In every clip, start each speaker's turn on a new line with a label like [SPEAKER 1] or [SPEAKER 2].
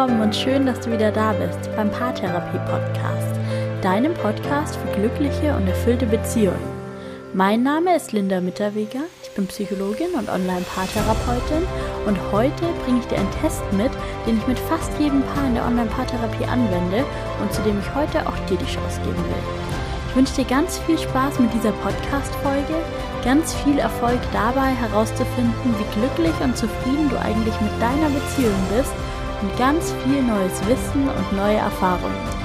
[SPEAKER 1] willkommen und schön, dass du wieder da bist beim Paartherapie Podcast, deinem Podcast für glückliche und erfüllte Beziehungen. Mein Name ist Linda Mitterweger, ich bin Psychologin und Online-Paartherapeutin und heute bringe ich dir einen Test mit, den ich mit fast jedem Paar in der Online-Paartherapie anwende und zu dem ich heute auch dir die Chance geben will. Ich wünsche dir ganz viel Spaß mit dieser Podcast-Folge, ganz viel Erfolg dabei herauszufinden, wie glücklich und zufrieden du eigentlich mit deiner Beziehung bist und ganz viel neues Wissen und neue Erfahrungen.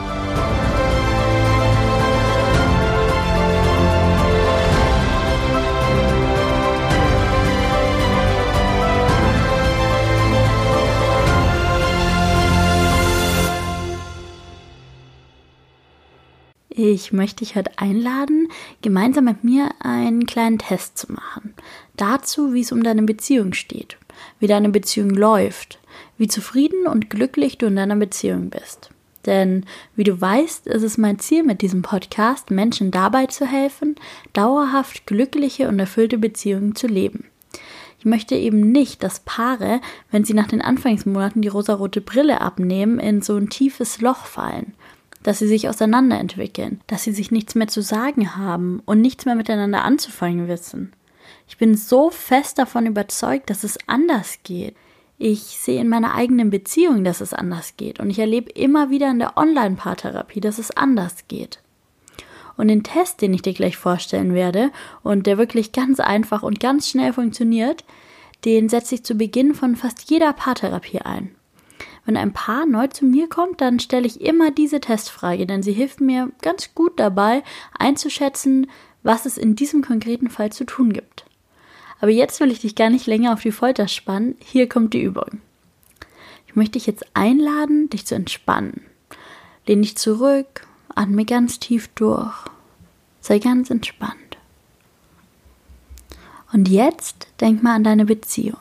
[SPEAKER 1] Ich möchte dich heute einladen, gemeinsam mit mir einen kleinen Test zu machen. Dazu, wie es um deine Beziehung steht, wie deine Beziehung läuft, wie zufrieden und glücklich du in deiner Beziehung bist. Denn, wie du weißt, ist es mein Ziel mit diesem Podcast, Menschen dabei zu helfen, dauerhaft glückliche und erfüllte Beziehungen zu leben. Ich möchte eben nicht, dass Paare, wenn sie nach den Anfangsmonaten die rosarote Brille abnehmen, in so ein tiefes Loch fallen dass sie sich auseinanderentwickeln, dass sie sich nichts mehr zu sagen haben und nichts mehr miteinander anzufangen wissen. Ich bin so fest davon überzeugt, dass es anders geht. Ich sehe in meiner eigenen Beziehung, dass es anders geht. Und ich erlebe immer wieder in der Online-Paartherapie, dass es anders geht. Und den Test, den ich dir gleich vorstellen werde und der wirklich ganz einfach und ganz schnell funktioniert, den setze ich zu Beginn von fast jeder Paartherapie ein. Wenn ein Paar neu zu mir kommt, dann stelle ich immer diese Testfrage, denn sie hilft mir ganz gut dabei, einzuschätzen, was es in diesem konkreten Fall zu tun gibt. Aber jetzt will ich dich gar nicht länger auf die Folter spannen. Hier kommt die Übung. Ich möchte dich jetzt einladen, dich zu entspannen. Lehn dich zurück, atme ganz tief durch. Sei ganz entspannt. Und jetzt denk mal an deine Beziehung.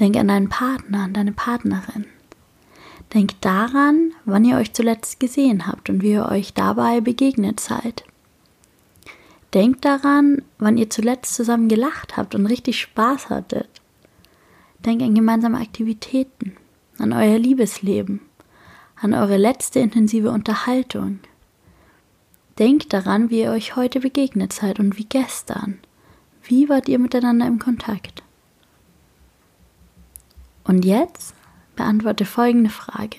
[SPEAKER 1] Denk an deinen Partner, an deine Partnerin. Denkt daran, wann ihr euch zuletzt gesehen habt und wie ihr euch dabei begegnet seid. Denkt daran, wann ihr zuletzt zusammen gelacht habt und richtig Spaß hattet. Denkt an gemeinsame Aktivitäten, an euer Liebesleben, an eure letzte intensive Unterhaltung. Denkt daran, wie ihr euch heute begegnet seid und wie gestern. Wie wart ihr miteinander im Kontakt? Und jetzt beantworte folgende Frage.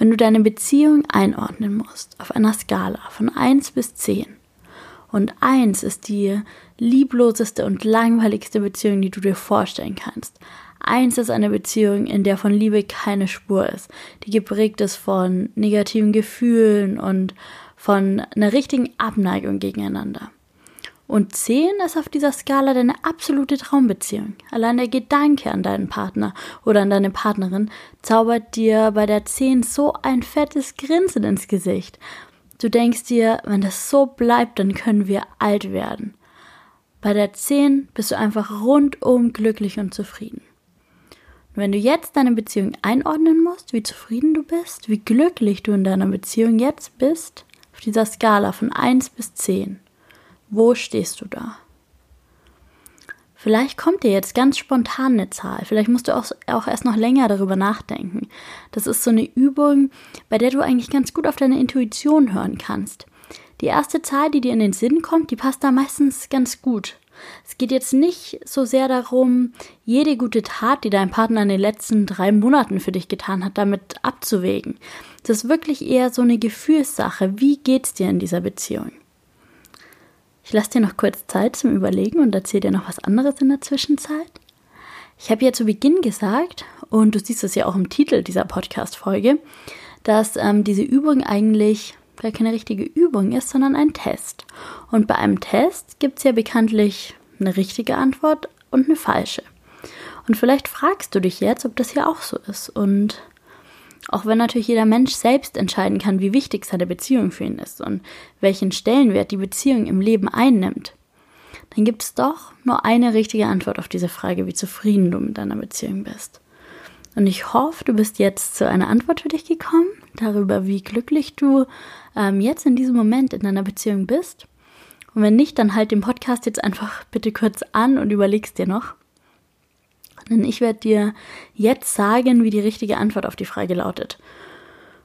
[SPEAKER 1] Wenn du deine Beziehung einordnen musst auf einer Skala von 1 bis 10 und 1 ist die liebloseste und langweiligste Beziehung, die du dir vorstellen kannst. 1 ist eine Beziehung, in der von Liebe keine Spur ist, die geprägt ist von negativen Gefühlen und von einer richtigen Abneigung gegeneinander. Und 10 ist auf dieser Skala deine absolute Traumbeziehung. Allein der Gedanke an deinen Partner oder an deine Partnerin zaubert dir bei der 10 so ein fettes Grinsen ins Gesicht. Du denkst dir, wenn das so bleibt, dann können wir alt werden. Bei der 10 bist du einfach rundum glücklich und zufrieden. Und wenn du jetzt deine Beziehung einordnen musst, wie zufrieden du bist, wie glücklich du in deiner Beziehung jetzt bist, auf dieser Skala von 1 bis 10, wo stehst du da? Vielleicht kommt dir jetzt ganz spontan eine Zahl. Vielleicht musst du auch, auch erst noch länger darüber nachdenken. Das ist so eine Übung, bei der du eigentlich ganz gut auf deine Intuition hören kannst. Die erste Zahl, die dir in den Sinn kommt, die passt da meistens ganz gut. Es geht jetzt nicht so sehr darum, jede gute Tat, die dein Partner in den letzten drei Monaten für dich getan hat, damit abzuwägen. Das ist wirklich eher so eine Gefühlssache. Wie geht's dir in dieser Beziehung? Ich lasse dir noch kurz Zeit zum Überlegen und erzähle dir noch was anderes in der Zwischenzeit. Ich habe ja zu Beginn gesagt, und du siehst es ja auch im Titel dieser Podcast-Folge, dass ähm, diese Übung eigentlich gar keine richtige Übung ist, sondern ein Test. Und bei einem Test gibt es ja bekanntlich eine richtige Antwort und eine falsche. Und vielleicht fragst du dich jetzt, ob das hier auch so ist und auch wenn natürlich jeder Mensch selbst entscheiden kann, wie wichtig seine Beziehung für ihn ist und welchen Stellenwert die Beziehung im Leben einnimmt, dann gibt es doch nur eine richtige Antwort auf diese Frage, wie zufrieden du mit deiner Beziehung bist. Und ich hoffe, du bist jetzt zu einer Antwort für dich gekommen, darüber, wie glücklich du ähm, jetzt in diesem Moment in deiner Beziehung bist. Und wenn nicht, dann halt den Podcast jetzt einfach bitte kurz an und überlegst dir noch. Denn ich werde dir jetzt sagen, wie die richtige Antwort auf die Frage lautet.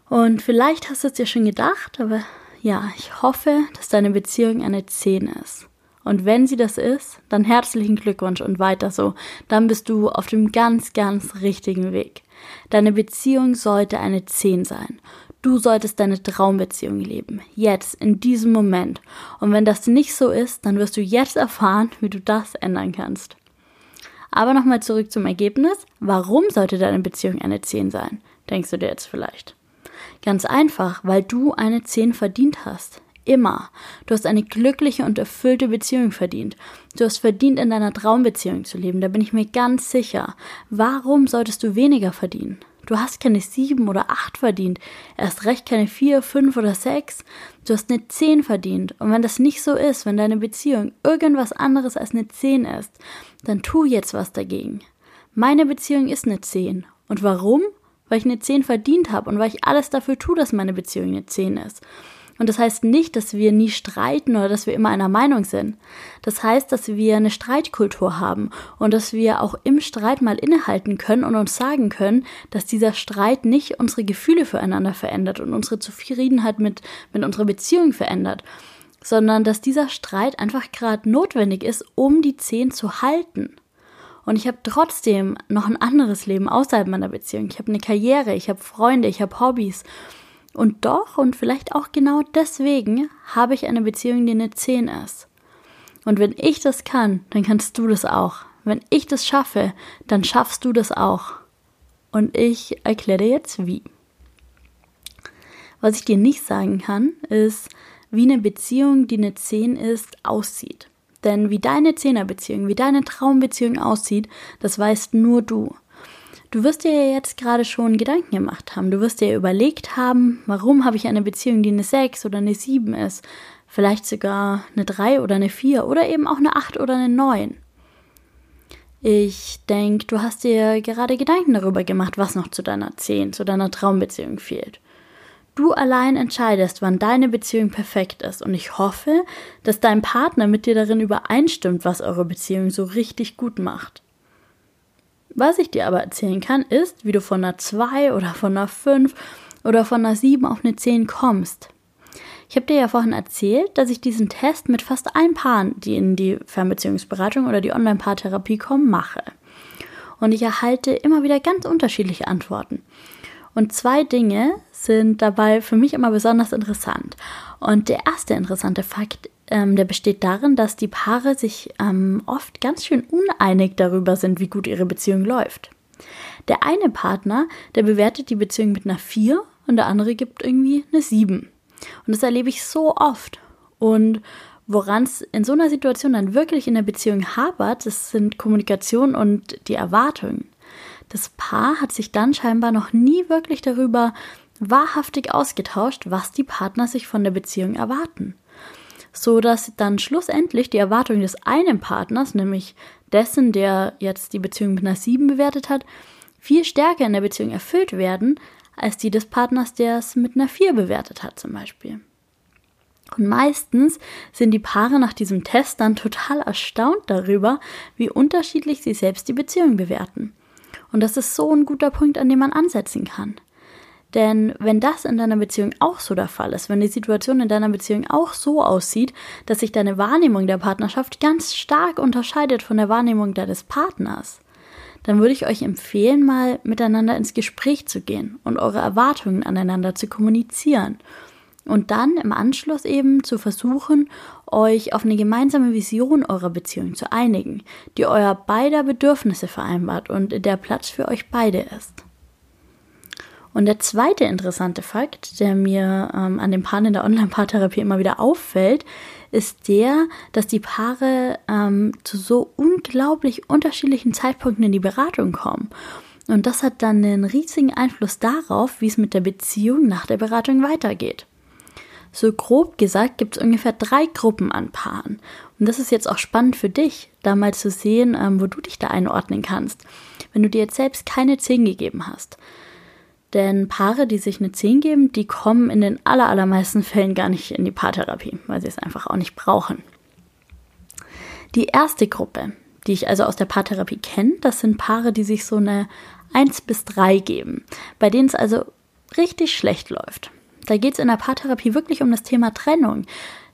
[SPEAKER 1] Und vielleicht hast du es dir schon gedacht, aber ja, ich hoffe, dass deine Beziehung eine 10 ist. Und wenn sie das ist, dann herzlichen Glückwunsch und weiter so. Dann bist du auf dem ganz, ganz richtigen Weg. Deine Beziehung sollte eine 10 sein. Du solltest deine Traumbeziehung leben. Jetzt, in diesem Moment. Und wenn das nicht so ist, dann wirst du jetzt erfahren, wie du das ändern kannst. Aber nochmal zurück zum Ergebnis. Warum sollte deine Beziehung eine 10 sein? Denkst du dir jetzt vielleicht. Ganz einfach, weil du eine 10 verdient hast. Immer. Du hast eine glückliche und erfüllte Beziehung verdient. Du hast verdient, in deiner Traumbeziehung zu leben. Da bin ich mir ganz sicher. Warum solltest du weniger verdienen? Du hast keine sieben oder acht verdient, erst recht keine vier, fünf oder sechs. Du hast eine zehn verdient. Und wenn das nicht so ist, wenn deine Beziehung irgendwas anderes als eine zehn ist, dann tu jetzt was dagegen. Meine Beziehung ist eine zehn. Und warum? Weil ich eine zehn verdient habe und weil ich alles dafür tue, dass meine Beziehung eine zehn ist. Und das heißt nicht, dass wir nie streiten oder dass wir immer einer Meinung sind. Das heißt, dass wir eine Streitkultur haben und dass wir auch im Streit mal innehalten können und uns sagen können, dass dieser Streit nicht unsere Gefühle füreinander verändert und unsere Zufriedenheit mit, mit unserer Beziehung verändert, sondern dass dieser Streit einfach gerade notwendig ist, um die Zehn zu halten. Und ich habe trotzdem noch ein anderes Leben außerhalb meiner Beziehung. Ich habe eine Karriere, ich habe Freunde, ich habe Hobbys. Und doch und vielleicht auch genau deswegen habe ich eine Beziehung, die eine 10 ist. Und wenn ich das kann, dann kannst du das auch. Wenn ich das schaffe, dann schaffst du das auch. Und ich erkläre dir jetzt wie. Was ich dir nicht sagen kann, ist, wie eine Beziehung, die eine 10 ist, aussieht. Denn wie deine 10er Beziehung, wie deine Traumbeziehung aussieht, das weißt nur du. Du wirst dir jetzt gerade schon Gedanken gemacht haben. Du wirst dir überlegt haben, warum habe ich eine Beziehung, die eine 6 oder eine 7 ist. Vielleicht sogar eine 3 oder eine 4 oder eben auch eine 8 oder eine 9. Ich denke, du hast dir gerade Gedanken darüber gemacht, was noch zu deiner 10, zu deiner Traumbeziehung fehlt. Du allein entscheidest, wann deine Beziehung perfekt ist und ich hoffe, dass dein Partner mit dir darin übereinstimmt, was eure Beziehung so richtig gut macht. Was ich dir aber erzählen kann, ist, wie du von einer 2 oder von einer 5 oder von einer 7 auf eine 10 kommst. Ich habe dir ja vorhin erzählt, dass ich diesen Test mit fast allen Paaren, die in die Fernbeziehungsberatung oder die Online-Paartherapie kommen, mache. Und ich erhalte immer wieder ganz unterschiedliche Antworten. Und zwei Dinge sind dabei für mich immer besonders interessant. Und der erste interessante Fakt ähm, der besteht darin, dass die Paare sich ähm, oft ganz schön uneinig darüber sind, wie gut ihre Beziehung läuft. Der eine Partner, der bewertet die Beziehung mit einer 4 und der andere gibt irgendwie eine 7. Und das erlebe ich so oft. Und woran es in so einer Situation dann wirklich in der Beziehung hapert, das sind Kommunikation und die Erwartungen. Das Paar hat sich dann scheinbar noch nie wirklich darüber wahrhaftig ausgetauscht, was die Partner sich von der Beziehung erwarten so dass dann schlussendlich die Erwartungen des einen Partners, nämlich dessen, der jetzt die Beziehung mit einer 7 bewertet hat, viel stärker in der Beziehung erfüllt werden, als die des Partners, der es mit einer 4 bewertet hat zum Beispiel. Und meistens sind die Paare nach diesem Test dann total erstaunt darüber, wie unterschiedlich sie selbst die Beziehung bewerten. Und das ist so ein guter Punkt, an dem man ansetzen kann. Denn wenn das in deiner Beziehung auch so der Fall ist, wenn die Situation in deiner Beziehung auch so aussieht, dass sich deine Wahrnehmung der Partnerschaft ganz stark unterscheidet von der Wahrnehmung deines Partners, dann würde ich euch empfehlen, mal miteinander ins Gespräch zu gehen und eure Erwartungen aneinander zu kommunizieren. Und dann im Anschluss eben zu versuchen, euch auf eine gemeinsame Vision eurer Beziehung zu einigen, die euer beider Bedürfnisse vereinbart und der Platz für euch beide ist. Und der zweite interessante Fakt, der mir ähm, an den Paaren in der Online-Paartherapie immer wieder auffällt, ist der, dass die Paare ähm, zu so unglaublich unterschiedlichen Zeitpunkten in die Beratung kommen. Und das hat dann einen riesigen Einfluss darauf, wie es mit der Beziehung nach der Beratung weitergeht. So grob gesagt gibt es ungefähr drei Gruppen an Paaren. Und das ist jetzt auch spannend für dich, da mal zu sehen, ähm, wo du dich da einordnen kannst, wenn du dir jetzt selbst keine 10 gegeben hast. Denn Paare, die sich eine 10 geben, die kommen in den allermeisten Fällen gar nicht in die Paartherapie, weil sie es einfach auch nicht brauchen. Die erste Gruppe, die ich also aus der Paartherapie kenne, das sind Paare, die sich so eine 1 bis 3 geben, bei denen es also richtig schlecht läuft. Da geht es in der Paartherapie wirklich um das Thema Trennung.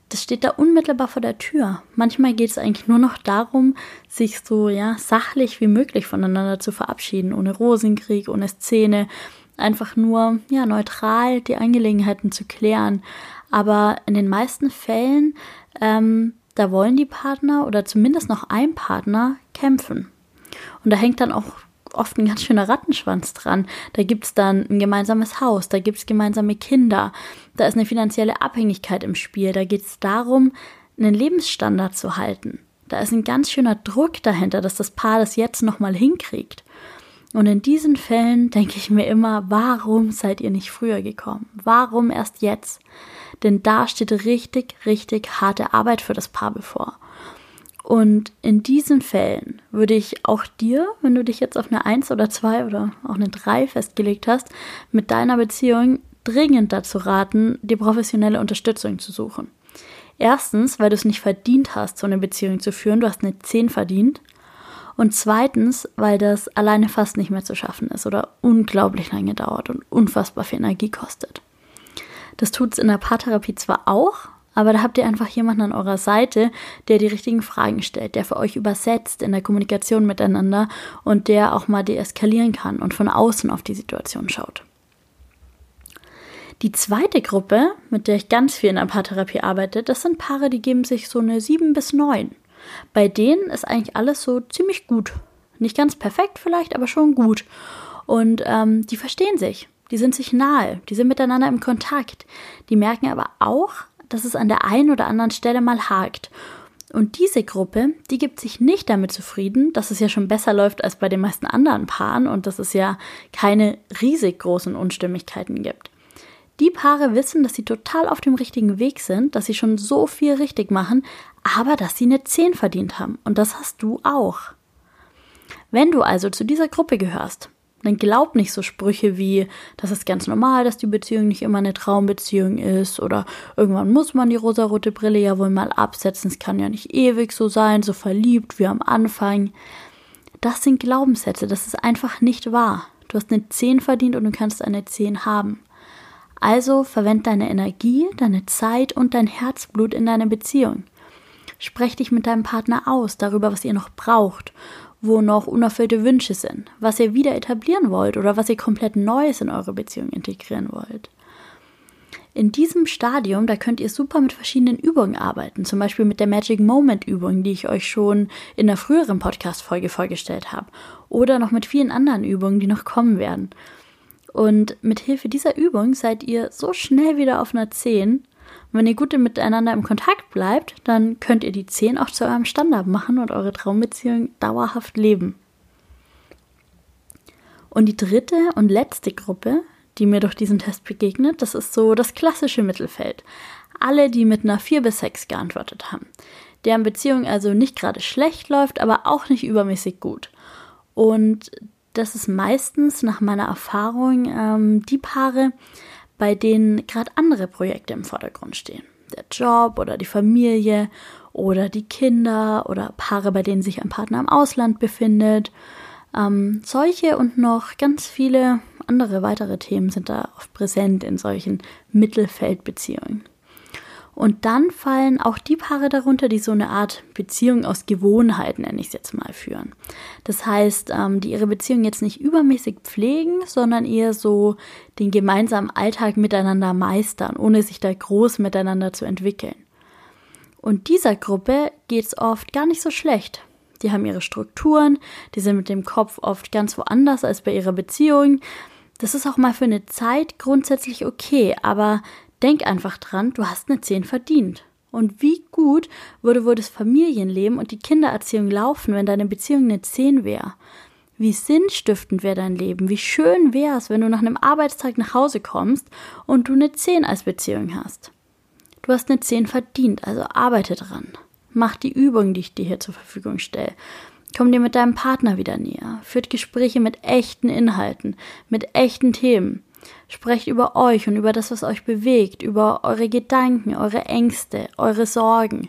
[SPEAKER 1] Das steht da unmittelbar vor der Tür. Manchmal geht es eigentlich nur noch darum, sich so ja sachlich wie möglich voneinander zu verabschieden, ohne Rosenkrieg, ohne Szene, einfach nur ja neutral die Angelegenheiten zu klären. Aber in den meisten Fällen ähm, da wollen die Partner oder zumindest noch ein Partner kämpfen. Und da hängt dann auch oft ein ganz schöner Rattenschwanz dran. Da gibt es dann ein gemeinsames Haus, da gibt es gemeinsame Kinder, da ist eine finanzielle Abhängigkeit im Spiel, da geht es darum, einen Lebensstandard zu halten. Da ist ein ganz schöner Druck dahinter, dass das Paar das jetzt nochmal hinkriegt. Und in diesen Fällen denke ich mir immer, warum seid ihr nicht früher gekommen? Warum erst jetzt? Denn da steht richtig, richtig harte Arbeit für das Paar bevor. Und in diesen Fällen würde ich auch dir, wenn du dich jetzt auf eine 1 oder 2 oder auch eine 3 festgelegt hast, mit deiner Beziehung dringend dazu raten, die professionelle Unterstützung zu suchen. Erstens, weil du es nicht verdient hast, so eine Beziehung zu führen, du hast eine 10 verdient. Und zweitens, weil das alleine fast nicht mehr zu schaffen ist oder unglaublich lange dauert und unfassbar viel Energie kostet. Das tut es in der Paartherapie zwar auch, aber da habt ihr einfach jemanden an eurer Seite, der die richtigen Fragen stellt, der für euch übersetzt in der Kommunikation miteinander und der auch mal deeskalieren kann und von außen auf die Situation schaut. Die zweite Gruppe, mit der ich ganz viel in der Paartherapie arbeite, das sind Paare, die geben sich so eine 7 bis 9. Bei denen ist eigentlich alles so ziemlich gut. Nicht ganz perfekt vielleicht, aber schon gut. Und ähm, die verstehen sich die sind sich nahe, die sind miteinander im Kontakt. Die merken aber auch, dass es an der einen oder anderen Stelle mal hakt. Und diese Gruppe, die gibt sich nicht damit zufrieden, dass es ja schon besser läuft als bei den meisten anderen Paaren und dass es ja keine riesig großen Unstimmigkeiten gibt. Die Paare wissen, dass sie total auf dem richtigen Weg sind, dass sie schon so viel richtig machen, aber dass sie eine 10 verdient haben. Und das hast du auch. Wenn du also zu dieser Gruppe gehörst, dann glaub nicht so Sprüche wie, das ist ganz normal, dass die Beziehung nicht immer eine Traumbeziehung ist oder irgendwann muss man die rosarote Brille ja wohl mal absetzen, es kann ja nicht ewig so sein, so verliebt wie am Anfang. Das sind Glaubenssätze, das ist einfach nicht wahr. Du hast eine 10 verdient und du kannst eine 10 haben. Also verwend deine Energie, deine Zeit und dein Herzblut in deine Beziehung. Sprech dich mit deinem Partner aus darüber, was ihr noch braucht wo noch unerfüllte Wünsche sind, was ihr wieder etablieren wollt oder was ihr komplett Neues in eure Beziehung integrieren wollt. In diesem Stadium, da könnt ihr super mit verschiedenen Übungen arbeiten, zum Beispiel mit der Magic Moment Übung, die ich euch schon in der früheren Podcast-Folge vorgestellt habe, oder noch mit vielen anderen Übungen, die noch kommen werden. Und mit Hilfe dieser Übung seid ihr so schnell wieder auf einer 10 und wenn ihr gut miteinander im Kontakt bleibt, dann könnt ihr die 10 auch zu eurem Standard machen und eure Traumbeziehung dauerhaft leben. Und die dritte und letzte Gruppe, die mir durch diesen Test begegnet, das ist so das klassische Mittelfeld. Alle, die mit einer 4 bis 6 geantwortet haben. Deren Beziehung also nicht gerade schlecht läuft, aber auch nicht übermäßig gut. Und das ist meistens nach meiner Erfahrung ähm, die Paare, bei denen gerade andere Projekte im Vordergrund stehen. Der Job oder die Familie oder die Kinder oder Paare, bei denen sich ein Partner im Ausland befindet. Ähm, solche und noch ganz viele andere weitere Themen sind da oft präsent in solchen Mittelfeldbeziehungen. Und dann fallen auch die Paare darunter, die so eine Art Beziehung aus Gewohnheiten, nenne ich es jetzt mal, führen. Das heißt, ähm, die ihre Beziehung jetzt nicht übermäßig pflegen, sondern eher so den gemeinsamen Alltag miteinander meistern, ohne sich da groß miteinander zu entwickeln. Und dieser Gruppe geht es oft gar nicht so schlecht. Die haben ihre Strukturen, die sind mit dem Kopf oft ganz woanders als bei ihrer Beziehung. Das ist auch mal für eine Zeit grundsätzlich okay, aber Denk einfach dran, du hast eine 10 verdient. Und wie gut würde wohl das Familienleben und die Kindererziehung laufen, wenn deine Beziehung eine 10 wäre? Wie sinnstiftend wäre dein Leben? Wie schön wäre es, wenn du nach einem Arbeitstag nach Hause kommst und du eine 10 als Beziehung hast? Du hast eine 10 verdient, also arbeite dran. Mach die Übungen, die ich dir hier zur Verfügung stelle. Komm dir mit deinem Partner wieder näher. Führt Gespräche mit echten Inhalten, mit echten Themen. Sprecht über euch und über das, was euch bewegt, über eure Gedanken, eure Ängste, eure Sorgen.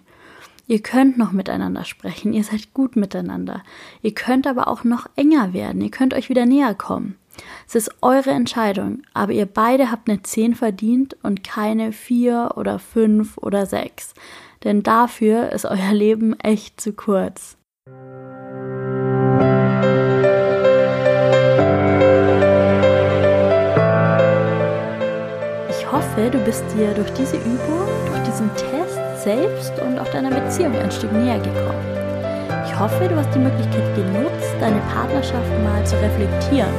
[SPEAKER 1] Ihr könnt noch miteinander sprechen, ihr seid gut miteinander. Ihr könnt aber auch noch enger werden, ihr könnt euch wieder näher kommen. Es ist eure Entscheidung, aber ihr beide habt eine 10 verdient und keine 4 oder 5 oder 6. Denn dafür ist euer Leben echt zu kurz. Hoffe, du bist dir durch diese Übung, durch diesen Test selbst und auch deiner Beziehung ein Stück näher gekommen. Ich hoffe, du hast die Möglichkeit genutzt, deine Partnerschaft mal zu reflektieren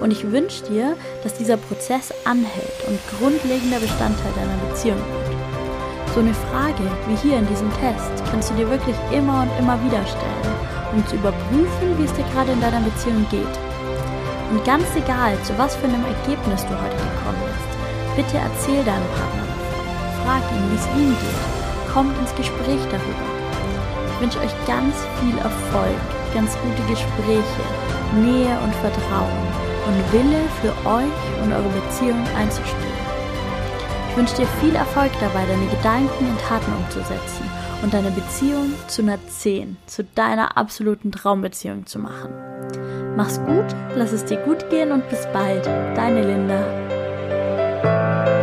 [SPEAKER 1] und ich wünsche dir, dass dieser Prozess anhält und grundlegender Bestandteil deiner Beziehung wird. So eine Frage wie hier in diesem Test kannst du dir wirklich immer und immer wieder stellen, um zu überprüfen, wie es dir gerade in deiner Beziehung geht. Und ganz egal, zu was für einem Ergebnis du heute gekommen bist, bitte erzähl deinem Partner davon. Frag ihn, wie es ihm geht. Kommt ins Gespräch darüber. Ich wünsche euch ganz viel Erfolg, ganz gute Gespräche, Nähe und Vertrauen und Wille für euch und eure Beziehung einzustehen. Ich wünsche dir viel Erfolg dabei, deine Gedanken in Taten umzusetzen und deine Beziehung zu einer 10, zu deiner absoluten Traumbeziehung zu machen. Mach's gut, lass es dir gut gehen und bis bald. Deine Linda. Música